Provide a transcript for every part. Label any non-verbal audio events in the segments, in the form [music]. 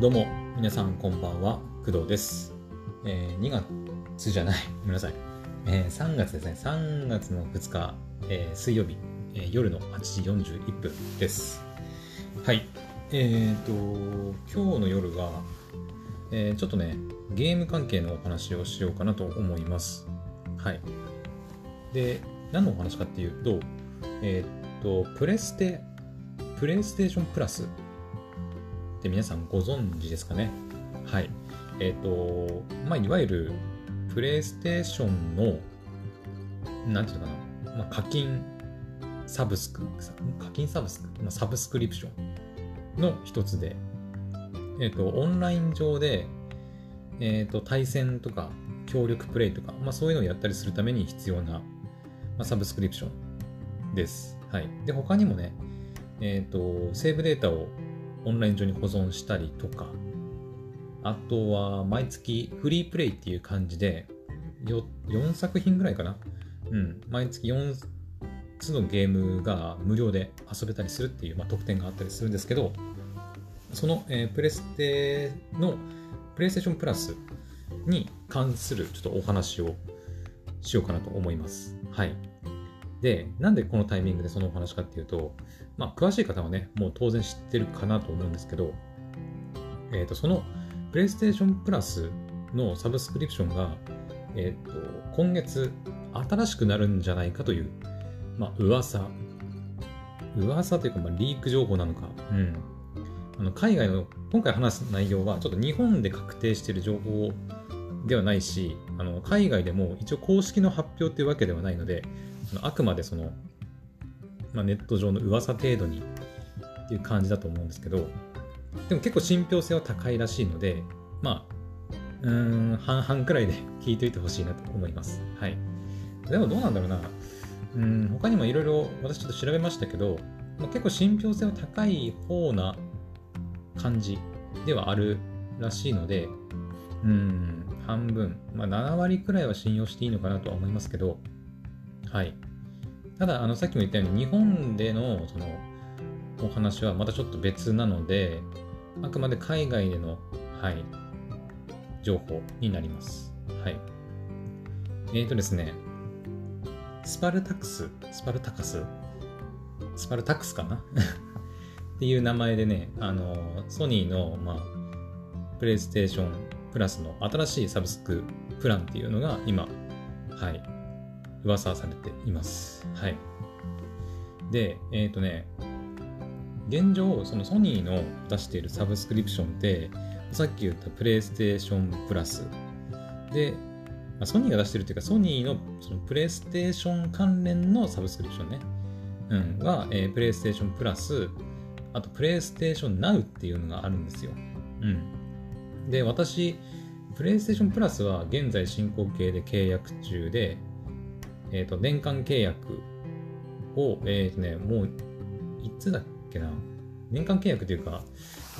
どうも、皆さんこんばんは、工藤です。えー2月じゃない、[laughs] ごめんなさい。えー3月ですね、3月の2日、えー水曜日、えー夜の8時41分です。はい。えっ、と、今日の夜は、えーちょっとね、ゲーム関係のお話をしようかなと思います。はい。で、何のお話かっていうと、えっ、と、プレステ、プレイステーションプラスって皆さんご存知ですかね？はい。えっ、と、まあ、いわゆる、プレイステーションの、なんていうのかな、まあ、課金サブスク、課金サブスク、まあ、サブスクリプションの一つで、えっ、と、オンライン上で、えっ、と、対戦とか、協力プレイとか、まあ、そういうのをやったりするために必要な、まあ、サブスクリプションです。はい。で、他にもね、えっ、と、セーブデータをオンライン上に保存したりとか、あとは毎月フリープレイっていう感じで、よ4作品ぐらいかな。うん。毎月4つのゲームが無料で遊べたりするっていう、まあ、特典があったりするんですけど、その、えープレステのプレイステーションプラスに関するちょっとお話をしようかなと思います。はい。で、なんでこのタイミングでそのお話かっていうと、まあ、詳しい方はね、もう当然知ってるかなと思うんですけど、えっ、と、その、プレイステーションプラスのサブスクリプションが、えっ、と、今月、新しくなるんじゃないかという、まあ、噂。噂というか、まあ、リーク情報なのか、うん。あの、海外の、今回話す内容は、ちょっと日本で確定している情報ではないし、あの、海外でも一応公式の発表というわけではないので、あのあくまでその、まあ、ネット上の噂程度にっていう感じだと思うんですけど、でも結構信憑性は高いらしいので、まあ、うーん、半々くらいで [laughs] 聞いといてほしいなと思います。はい。でもどうなんだろうな。うん、他にもいろいろ私ちょっと調べましたけど、まあ、結構信憑性は高い方な感じではあるらしいので、うん、半分、まあ7割くらいは信用していいのかなとは思いますけど、はい。ただ、あの、さっきも言ったように、日本での、その、お話はまたちょっと別なので、あくまで海外での、はい、情報になります。はい。えーとですね、スパルタクス、スパルタカス、スパルタクスかな？[laughs] っていう名前でね、あの、ソニーの、まあ、プレイステーションプラスの新しいサブスクプランっていうのが今、はい、噂されています。はい。で、えっ、とね、現状、そのソニーの出しているサブスクリプションって、さっき言ったプレイステーションプラスで、まあ、ソニーが出してるっていうか、ソニーのそのプレイステーション関連のサブスクリプションね、うん、が、えープレイステーションプラス、あとプレイステーションナウっていうのがあるんですよ。うん。で、私、プレイステーションプラスは現在進行形で契約中で、えっ、と、年間契約を、えっ、とね、もう、いつだっけな、年間契約というか、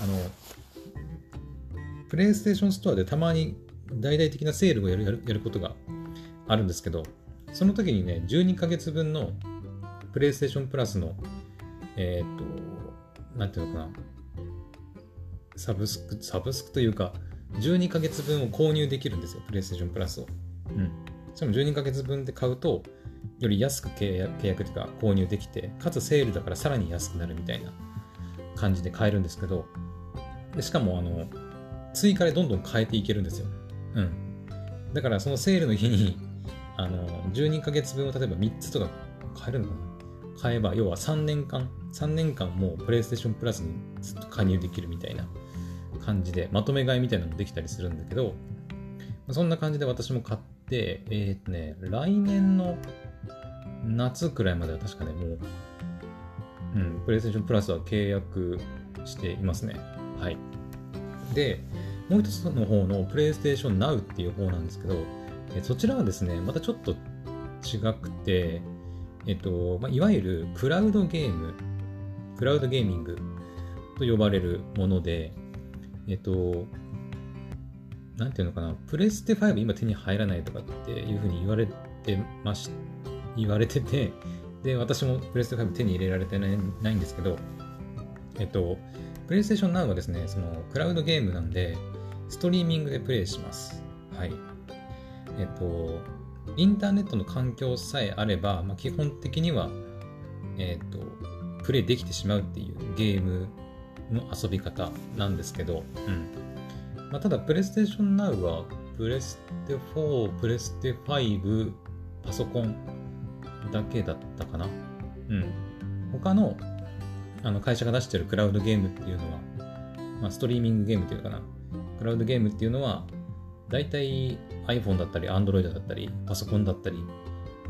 あの、プレイステーションストアでたまに大々的なセールをやるやるやることがあるんですけど、その時にね、12ヶ月分のプレイステーションプラスの、えっ、と、なんていうのかな、サブスク、サブスクというか、12ヶ月分を購入できるんですよ、プレイステーションプラスを。うん。しかも12ヶ月分で買うと、より安く契約契約というか購入できて、かつセールだからさらに安くなるみたいな感じで買えるんですけど、でしかもあの、追加でどんどん変えていけるんですよ。うん。だからそのセールの日に、あの、12ヶ月分を例えば3つとか買えるのかな？買えば、要は3年間、3年間もうプレイステーションプラスにずっと加入できるみたいな感じで、まとめ買いみたいなのもできたりするんだけど、そんな感じで私も買って、えっ、とね、来年の夏くらいまでは確かね、もう、うん、プレイステーションプラスは契約していますね。はい。で、もう一つの方のプレイステーション Now っていう方なんですけど、えそちらはですね、またちょっと違くて、えっと、まあ、いわゆるクラウドゲーム、クラウドゲーミングと呼ばれるもので、えっと、なんていうのかな、プレステ5今手に入らないとかっていうふうに言われてまし、言われてて、で、私もプレステ5手に入れられてないないんですけど、えっと、PlayStation Now はですね、そのクラウドゲームなんで、ストリーミングでプレイします。はい。えっと、インターネットの環境さえあれば、まあ、基本的には、えっと、プレイできてしまうっていうゲームの遊び方なんですけど、うんまあ、ただ、PlayStation Now は、プレステ4、プレステ5、パソコンだけだったかな。うん。他のあの会社が出してるクラウドゲームっていうのは、まあ、ストリーミングゲームっていうかな。クラウドゲームっていうのは、大体 iPhone だったり Android だったりパソコンだったり、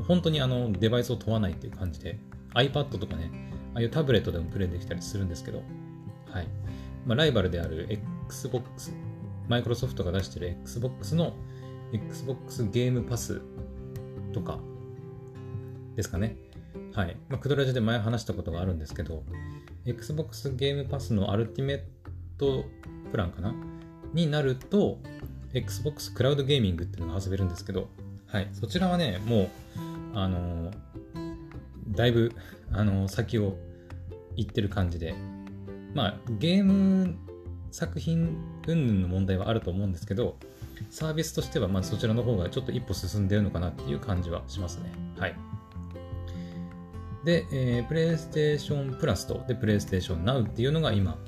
本当にあのデバイスを問わないっていう感じで、iPad とかね、ああいうタブレットでもプレイできたりするんですけど、はい。まあ、ライバルである Xbox、マイクロソフトが出してる Xbox の Xbox ゲームパスとかですかね。はい。まあ、クドラジで前話したことがあるんですけど、Xbox ゲームパスのアルティメットプランかな？になると、Xbox クラウドゲーミングっていうのが遊べるんですけど、はい。そちらはね、もう、あのー、だいぶ、あのー、先を行ってる感じで、まあ、ゲーム作品云々の問題はあると思うんですけど、サービスとしては、まあ、そちらの方がちょっと一歩進んでるのかなっていう感じはしますね。はい。で、えー、PlayStation Plus とで PlayStation Now っていうのが今、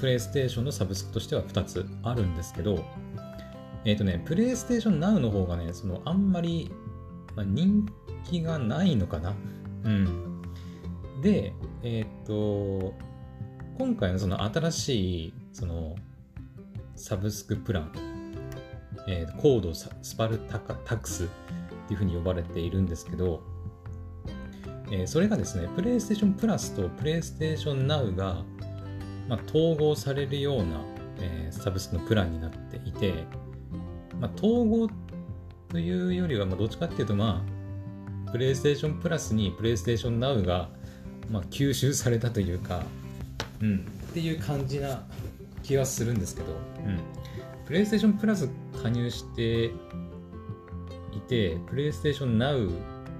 PlayStation のサブスクとしては2つあるんですけど、えっ、ー、とね、PlayStation Now の方がね、そのあんまり、まあ、人気がないのかな。うん。で、えっ、ー、と、今回のその新しい、その、サブスクプラン、えー、コードスパルタカタクスっていうふうに呼ばれているんですけど、えー、それがですね、PlayStation Plus と PlayStation Now が、まあ、統合されるような、えー、サブスクのプランになっていて、まあ、統合というよりは、まあ、どっちかっていうと、まあ、PlayStation Plus に PlayStation Now が、まあ、吸収されたというか、うん、っていう感じな気がするんですけど、うん、PlayStation Plus 加入していて、PlayStation Now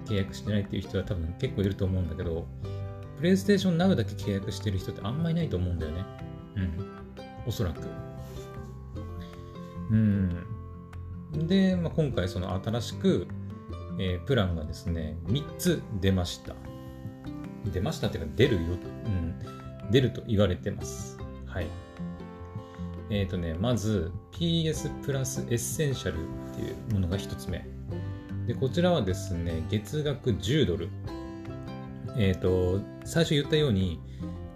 契約してないっていう人は多分結構いると思うんだけど、PlayStation Now だけ契約してる人ってあんまりいないと思うんだよね。うん。おそらく。うん。で、まあ、今回その新しく、えー、プランがですね、3つ出ました。出ましたっていうか出るよ、うん、出ると言われてます。はい。えっ、ー、とね、まず PS プラスエッセンシャルっていうものが1つ目。で、こちらはですね、月額10ドル。えっ、ー、と、最初言ったように、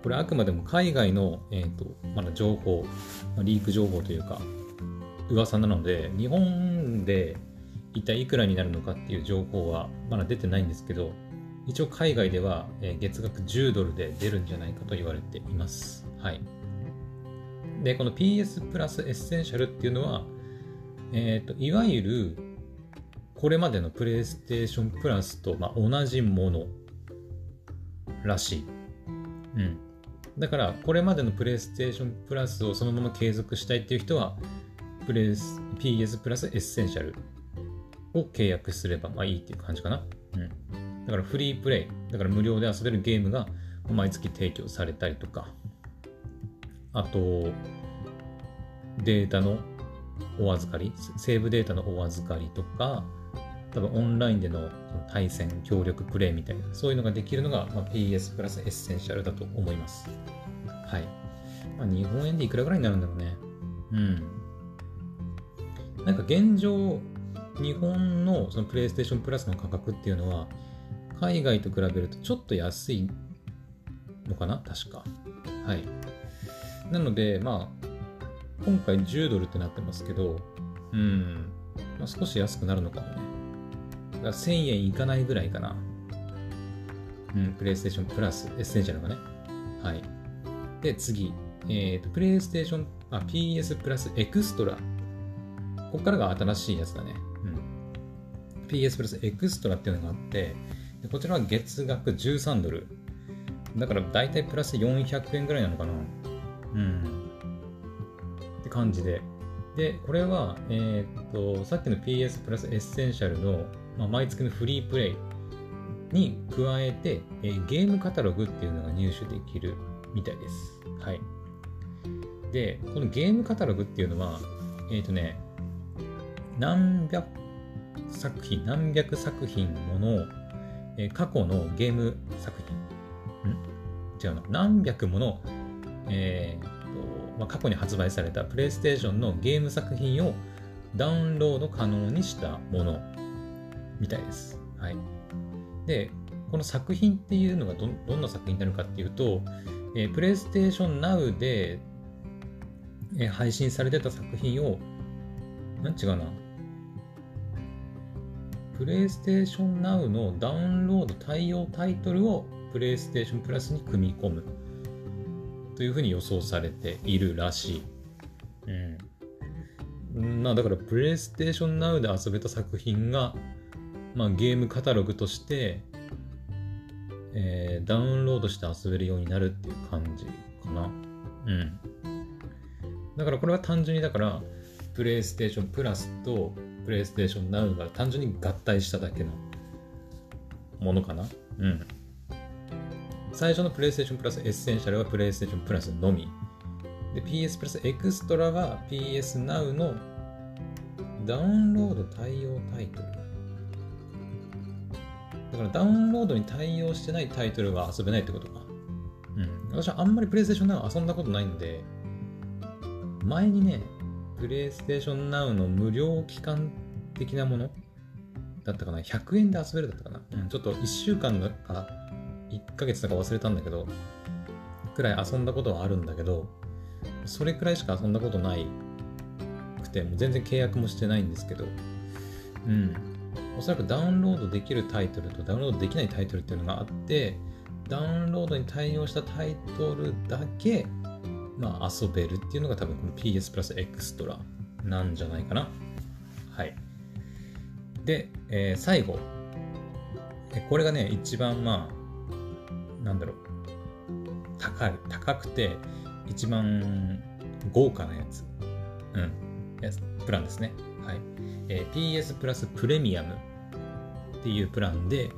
これあくまでも海外の、えーとまだ情報、ま、リーク情報というか、噂なので、日本で一体いくらになるのかっていう情報はまだ出てないんですけど、一応海外では月額10ドルで出るんじゃないかと言われています。はい。で、この PS プラスエッセンシャルっていうのは、えっ、ー、と、いわゆるこれまでのプレイステーションプラスと、まあ、同じものらしい。うん。だから、これまでのプレイステーションプラスをそのまま継続したいっていう人は、プレス PS プラスエッセンシャルを契約すればまあいいっていう感じかな。うん。だからフリープレイ、だから無料で遊べるゲームが毎月提供されたりとか、あと、データのお預かり、セーブデータのお預かりとか、多分オンラインでの対戦、協力プレイみたいな、そういうのができるのが、まあ、PS プラスエッセンシャルだと思います。はい。まあ、日本円でいくらぐらいになるんだろうね。うん。なんか現状、日本のそのプレイステーションプラスの価格っていうのは、海外と比べるとちょっと安いのかな？確か。はい。なので、まあ、今回10ドルってなってますけど、うん、まあ、少し安くなるのかもね。が1000円いかないぐらいかな。うん、プレイステーションプラス、エッセンシャルがね。はい。で、次。えっ、ー、と、プレイステーション、あ、PS プラスエクストラ。ここからが新しいやつだね。うん。PS プラスエクストラっていうのがあって、でこちらは月額13ドル。だから大体プラス400円ぐらいなのかな。うん。って感じで。で、これは、えっ、と、さっきの PS プラスエッセンシャルのまあ、毎月のフリープレイに加えて、えー、ゲームカタログっていうのが入手できるみたいです。はい。で、このゲームカタログっていうのは、えっ、とね、何百作品、何百作品もの、えー、過去のゲーム作品、ん？違うな、何百もの、えーとまあ、過去に発売されたプレイステーションのゲーム作品をダウンロード可能にしたものみたいです。はい。で、この作品っていうのがどどんな作品になるかっていうと、えー、プレイステーション Now で、えー、配信されてた作品を、なん違うな。プレイステーション Now のダウンロード対応タイトルをプレイステーションプラスに組み込むというふうに予想されているらしい。うん。まあだからプレイステーション Now で遊べた作品が、まあ、ゲームカタログとして、えー、ダウンロードして遊べるようになるっていう感じかな。うん。だからこれは単純にだから、プレイステーションプラスとプレイステーションナウが単純に合体しただけのものかな。うん。最初のプレイステーションプラスエッセンシャルはプレイステーションプラスのみ。で、PS プラスエクストラは PS Now のダウンロード対応タイトル。だからダウンロードに対応してないタイトルは遊べないってことか。うん。私はあんまりプレイステーション Now 遊んだことないんで、前にね、プレイステーション Now の無料期間的なものだったかな ?100 円で遊べるだったかな、うん、ちょっと1週間か1ヶ月とか忘れたんだけど、くらい遊んだことはあるんだけど、それくらいしか遊んだことないくて、もう全然契約もしてないんですけど、うん。おそらくダウンロードできるタイトルとダウンロードできないタイトルっていうのがあって、ダウンロードに対応したタイトルだけ、まあ、遊べるっていうのが多分この PS プラスエクストラなんじゃないかな。はい。で、えー、最後。これがね、一番まあ、なんだろう、高い、高くて、一番豪華なやつ。うん。やプランですね。はい。えー、PS プラスプレミアムっていうプランで、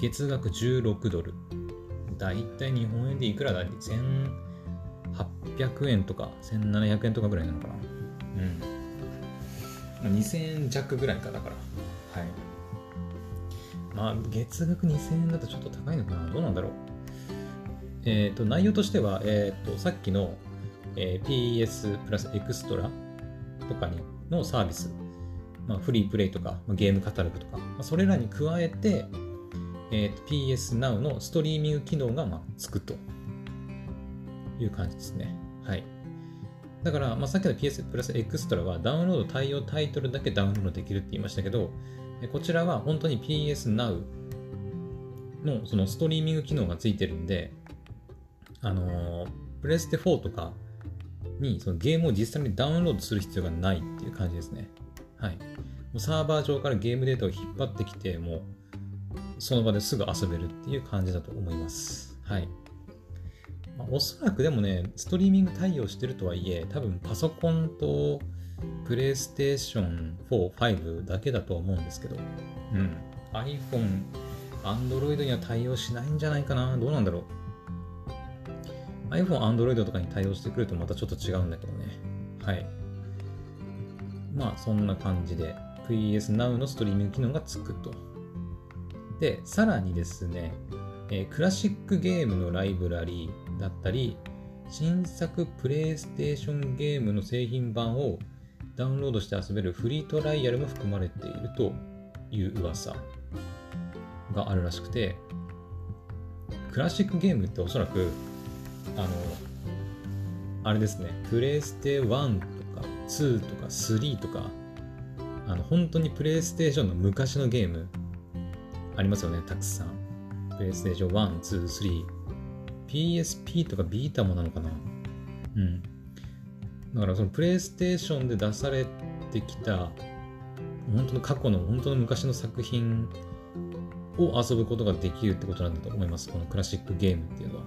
月額16ドル。だいたい日本円でいくらだ ?1800 円とか1700円とかぐらいなのかな。うん。2000円弱ぐらいか、だから。はい。まあ、月額2000円だとちょっと高いのかなどうなんだろう。え、ー、と、内容としては、えっ、ー、と、さっきの、えー、PS プラスエクストラとかにのサービス、まあ、フリープレイとか、まあ、ゲームカタログとか、まあ、それらに加えて、えーと、PS Now のストリーミング機能が、まあ、つくという感じですね。はい。だから、まあ、さっきの PS プラスエクストラはダウンロード対応タイトルだけダウンロードできるって言いましたけど、こちらは本当に PS Now のそのストリーミング機能がついてるんで、あの、プレステ4とかにそのゲームを実際にダウンロードする必要がないっていう感じですね。はい。もうサーバー上からゲームデータを引っ張ってきて、もうその場ですぐ遊べるっていう感じだと思います。はい。まあ、おそらくでもね、ストリーミング対応してるとはいえ、多分パソコンとプレイステーション4、5だけだと思うんですけど、うん。iPhone、Android には対応しないんじゃないかな。どうなんだろう。iPhone、Android とかに対応してくるとまたちょっと違うんだけどね。はい。まあ、そんな感じで PS Now のストリーミング機能がつくと。で、さらにですね、えー、クラシックゲームのライブラリーだったり、新作プレイステーションゲームの製品版をダウンロードして遊べるフリートライアルも含まれているという噂があるらしくて、クラシックゲームっておそらく、あの、あれですね、プレイステ1とか2とか3とか、あの、本当にプレイステーションの昔のゲームありますよね、たくさん。プレイステーション1、2、3。PSP とかビータもなのかなうん。だからそのプレイステーションで出されてきた、本当の過去の、本当の昔の作品を遊ぶことができるってことなんだと思います。このクラシックゲームっていうのは。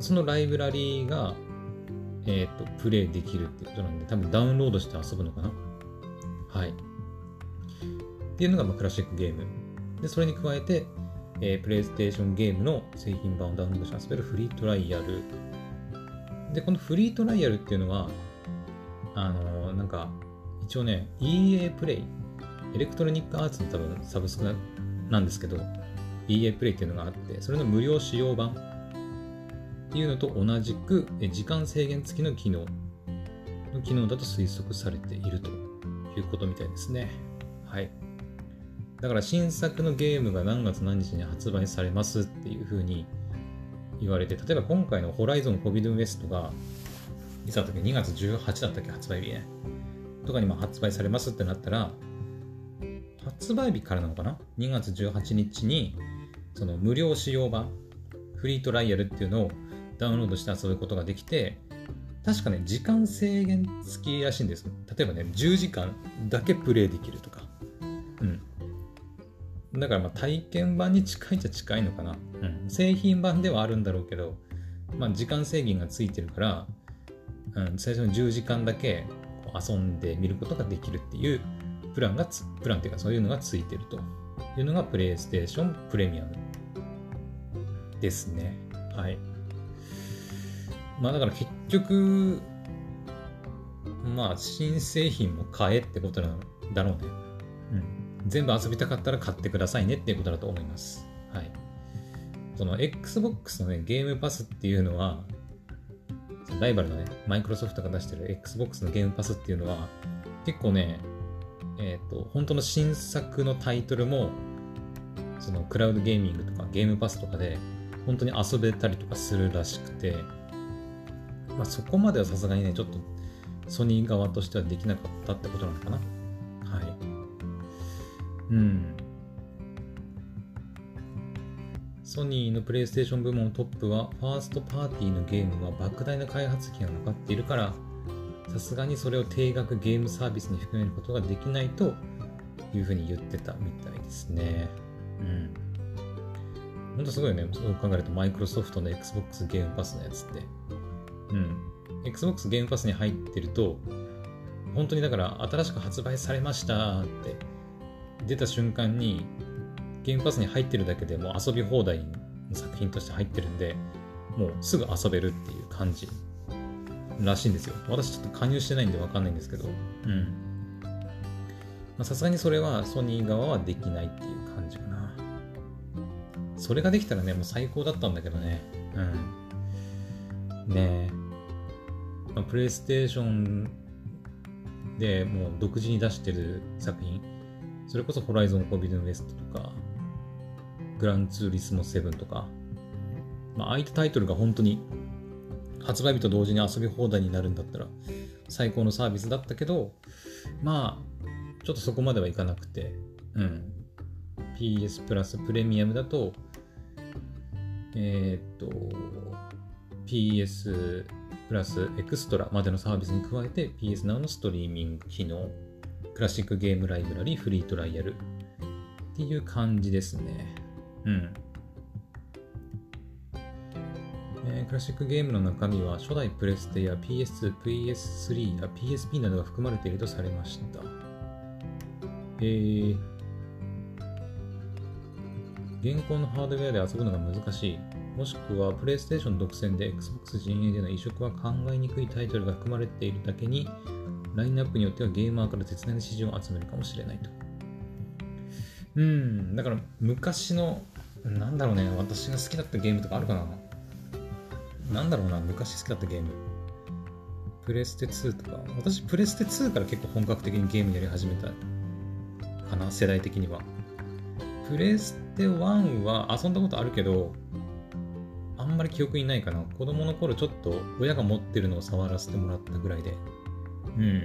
そのライブラリーが、えっ、ー、と、プレイできるってことなんで、多分ダウンロードして遊ぶのかな？はい。っていうのが、まあ、クラシックゲーム。で、それに加えて、えー、プレイステーションゲームの製品版をダウンロードして遊べるフリートライアル。で、このフリートライアルっていうのは、あのー、なんか、一応ね、EA プレイ、エレクトロニックアーツの多分サブスクなんですけど、EA プレイっていうのがあって、それの無料使用版っていうのと同じく、時間制限付きの機能の機能だと推測されているということみたいですね。はい。だから新作のゲームが何月何日に発売されますっていうふうに言われて、例えば今回のホライゾンコビドウエストが、いつだったっけ ?2 月18だったっけ発売日ね。とかにも発売されますってなったら、発売日からなのかな ?2 月18日に、その無料使用版、フリートライアルっていうのをダウンロードして遊ぶことができて、確かね、時間制限付きらしいんです。例えばね、10時間だけプレイできるとか。うん。だからまあ体験版に近いっちゃ近いのかな。うん。製品版ではあるんだろうけど、まあ時間制限がついてるから、うん、最初の10時間だけ遊んでみることができるっていうプランが、プランっていうかそういうのがついてるというのがプレイステーションプレミアムですね。はい。まあだから結局、まあ新製品も買えってことなんだろうね。うん。全部遊びたかったら買ってくださいねっていうことだと思います。はい。その Xbox のね、ゲームパスっていうのは、ライバルのね、マイクロソフトが出してる Xbox のゲームパスっていうのは、結構ね、えっ、ー、と、本当の新作のタイトルも、そのクラウドゲーミングとかゲームパスとかで、本当に遊べたりとかするらしくて、まあ、そこまではさすがにね、ちょっとソニー側としてはできなかったってことなのかな。はい。うん。ソニーのプレイステーション部門トップは、ファーストパーティーのゲームは莫大な開発費がかかっているから、さすがにそれを定額ゲームサービスに含めることができないというふうに言ってたみたいですね。うん。ほんとすごいよね。そう考えると、マイクロソフトの Xbox ゲームパスのやつって。うん。Xbox ゲームパスに入ってると、本当にだから新しく発売されましたって出た瞬間にゲームパスに入ってるだけでもう遊び放題の作品として入ってるんで、もうすぐ遊べるっていう感じらしいんですよ。私ちょっと加入してないんでわかんないんですけど、うん。さすがにそれはソニー側はできないっていう感じかな。それができたらね、もう最高だったんだけどね。うん。ねえ。まあ、プレイステーションでもう独自に出してる作品、それこそホライゾン・コビドン・ウエストとか、グランツーリスモ7とか、まあ、ああいったタイトルが本当に発売日と同時に遊び放題になるんだったら最高のサービスだったけど、まあ、ちょっとそこまではいかなくて、うん。PS プラスプレミアムだと、えー、っと、PS プラスエクストラまでのサービスに加えて PS Now のストリーミング機能、クラシックゲームライブラリ、フリートライアルっていう感じですね。うん。えー、クラシックゲームの中身は初代プレステや PS2、PS3 や PSP などが含まれているとされました。えー、現行のハードウェアで遊ぶのが難しい。もしくは、プレイステーション独占で Xbox 陣営での移植は考えにくいタイトルが含まれているだけに、ラインナップによってはゲーマーから絶大な支持を集めるかもしれないと。うん、だから昔の、なんだろうね、私が好きだったゲームとかあるかな？なんだろうな、昔好きだったゲーム。プレステ2とか。私、プレステ2から結構本格的にゲームやり始めたかな、世代的には。プレステ1は遊んだことあるけど、んまり記憶にないかな。子供の頃ちょっと親が持ってるのを触らせてもらったぐらいで。うん。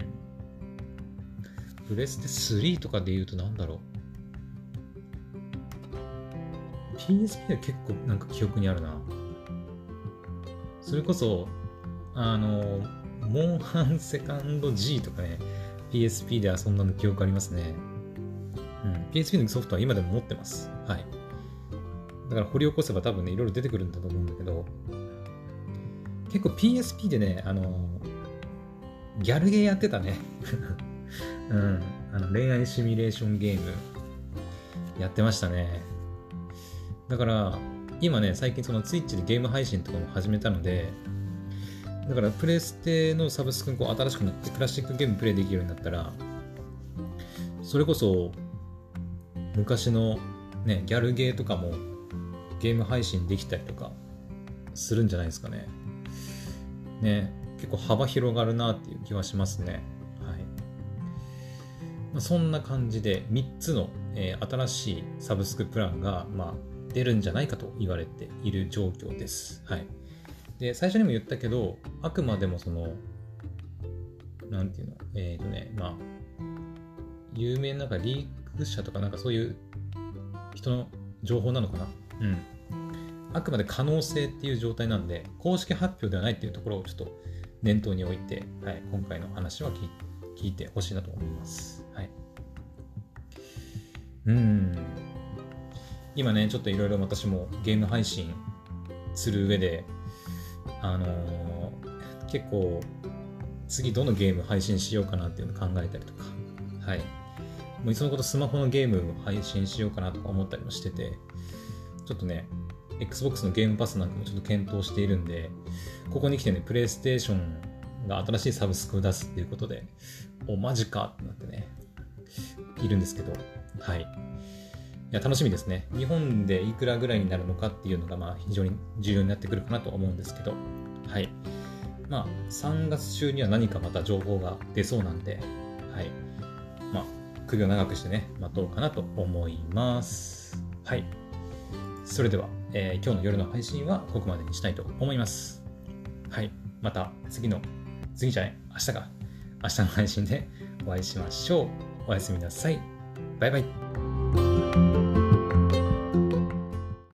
プレステ3とかで言うとなんだろう。PSP は結構なんか記憶にあるな。それこそ、あの、モンハンセカンド G とかね、PSP で遊んだの記憶ありますね。うん。PSP のソフトは今でも持ってます。はい。だから掘り起こせば多分ね、いろいろ出てくるんだと思うんだけど、結構 PSP でね、あの、ギャルゲーやってたね。[laughs] うん。あの恋愛シミュレーションゲームやってましたね。だから、今ね、最近その Twitch でゲーム配信とかも始めたので、だからプレステのサブスクがこう新しくなってクラシックゲームプレイできるようになったらそれこそ昔のねギャルゲーとかもゲーム配信できたりとかするんじゃないですかねね結構幅広がるなっていう気はしますねはいまあ、そんな感じで3つの、えー、新しいサブスクプランが、まあ、出るんじゃないかと言われている状況です。はい。で、最初にも言ったけど、あくまでもその、なんていうの、えっ、ー、とね、まあ、有名ななんかリーク者とかなんかそういう人の情報なのかなうん。あくまで可能性っていう状態なんで、公式発表ではないっていうところをちょっと念頭に置いて、はい、今回の話は聞いてほしいなと思います。はい。うん。今ね、ちょっといろいろ私もゲーム配信する上で、あのー、結構、次どのゲーム配信しようかなっていうのを考えたりとか、はい。もういっそのことスマホのゲーム配信しようかなとか思ったりもしてて、ちょっとね、Xbox のゲームパスなんかもちょっと検討しているんで、ここに来てね、プレイステーションが新しいサブスクを出すっていうことで、お、マジかってなってね、いるんですけど、はい。いや、楽しみですね。日本でいくらぐらいになるのかっていうのが、まあ、非常に重要になってくるかなと思うんですけど、はい。まあ、3月中には何かまた情報が出そうなんで、はい。まあ、首を長くしてね、待とうかなと思います。はい。それでは、えー、今日の夜の配信はここまでにしたいと思います。はい。また次の、次じゃない、明日か。明日の配信でお会いしましょう。おやすみなさい。バイバイ。